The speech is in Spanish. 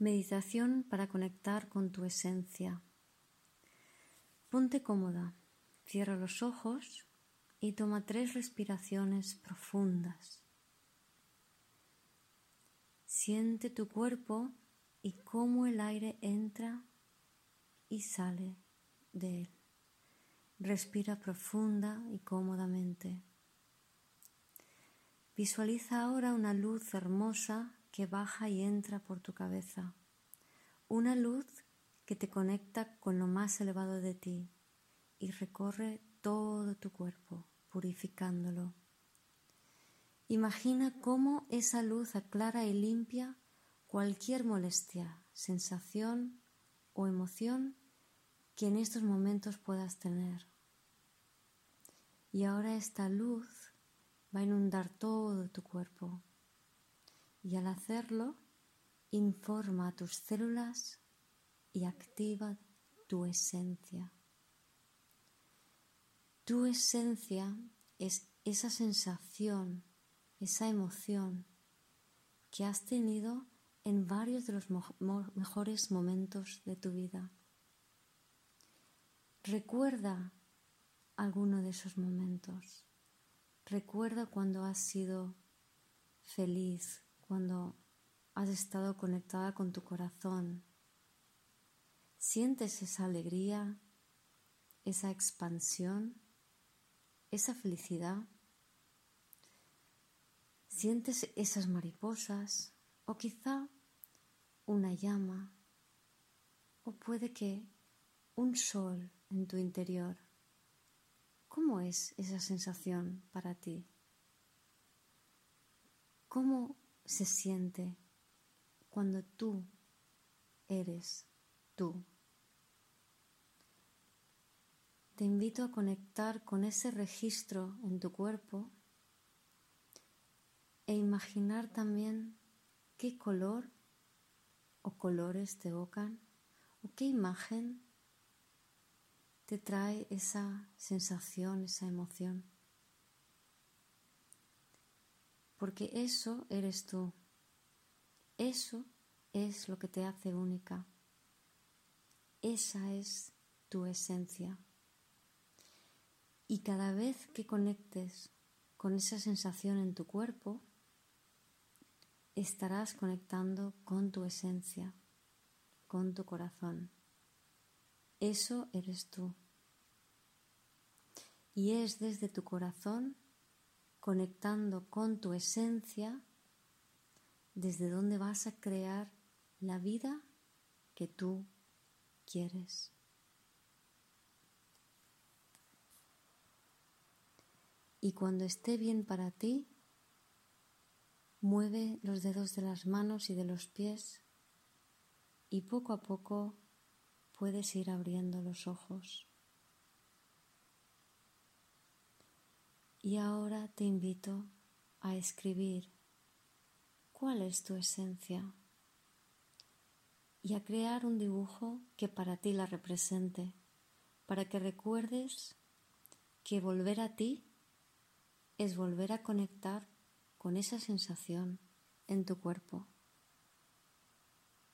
Meditación para conectar con tu esencia. Ponte cómoda, cierra los ojos y toma tres respiraciones profundas. Siente tu cuerpo y cómo el aire entra y sale de él. Respira profunda y cómodamente. Visualiza ahora una luz hermosa que baja y entra por tu cabeza. Una luz que te conecta con lo más elevado de ti y recorre todo tu cuerpo, purificándolo. Imagina cómo esa luz aclara y limpia cualquier molestia, sensación o emoción que en estos momentos puedas tener. Y ahora esta luz va a inundar todo tu cuerpo y al hacerlo informa a tus células y activa tu esencia. Tu esencia es esa sensación, esa emoción que has tenido en varios de los mejores momentos de tu vida. Recuerda alguno de esos momentos. Recuerda cuando has sido feliz, cuando has estado conectada con tu corazón. Sientes esa alegría, esa expansión, esa felicidad. Sientes esas mariposas o quizá una llama o puede que un sol en tu interior. ¿Cómo es esa sensación para ti? ¿Cómo se siente cuando tú eres tú. Te invito a conectar con ese registro en tu cuerpo e imaginar también qué color o colores te evocan o qué imagen te trae esa sensación, esa emoción porque eso eres tú. Eso es lo que te hace única. Esa es tu esencia. Y cada vez que conectes con esa sensación en tu cuerpo, estarás conectando con tu esencia, con tu corazón. Eso eres tú. Y es desde tu corazón conectando con tu esencia, desde donde vas a crear la vida que tú quieres. Y cuando esté bien para ti, mueve los dedos de las manos y de los pies y poco a poco puedes ir abriendo los ojos. Y ahora te invito a escribir cuál es tu esencia y a crear un dibujo que para ti la represente, para que recuerdes que volver a ti es volver a conectar con esa sensación en tu cuerpo.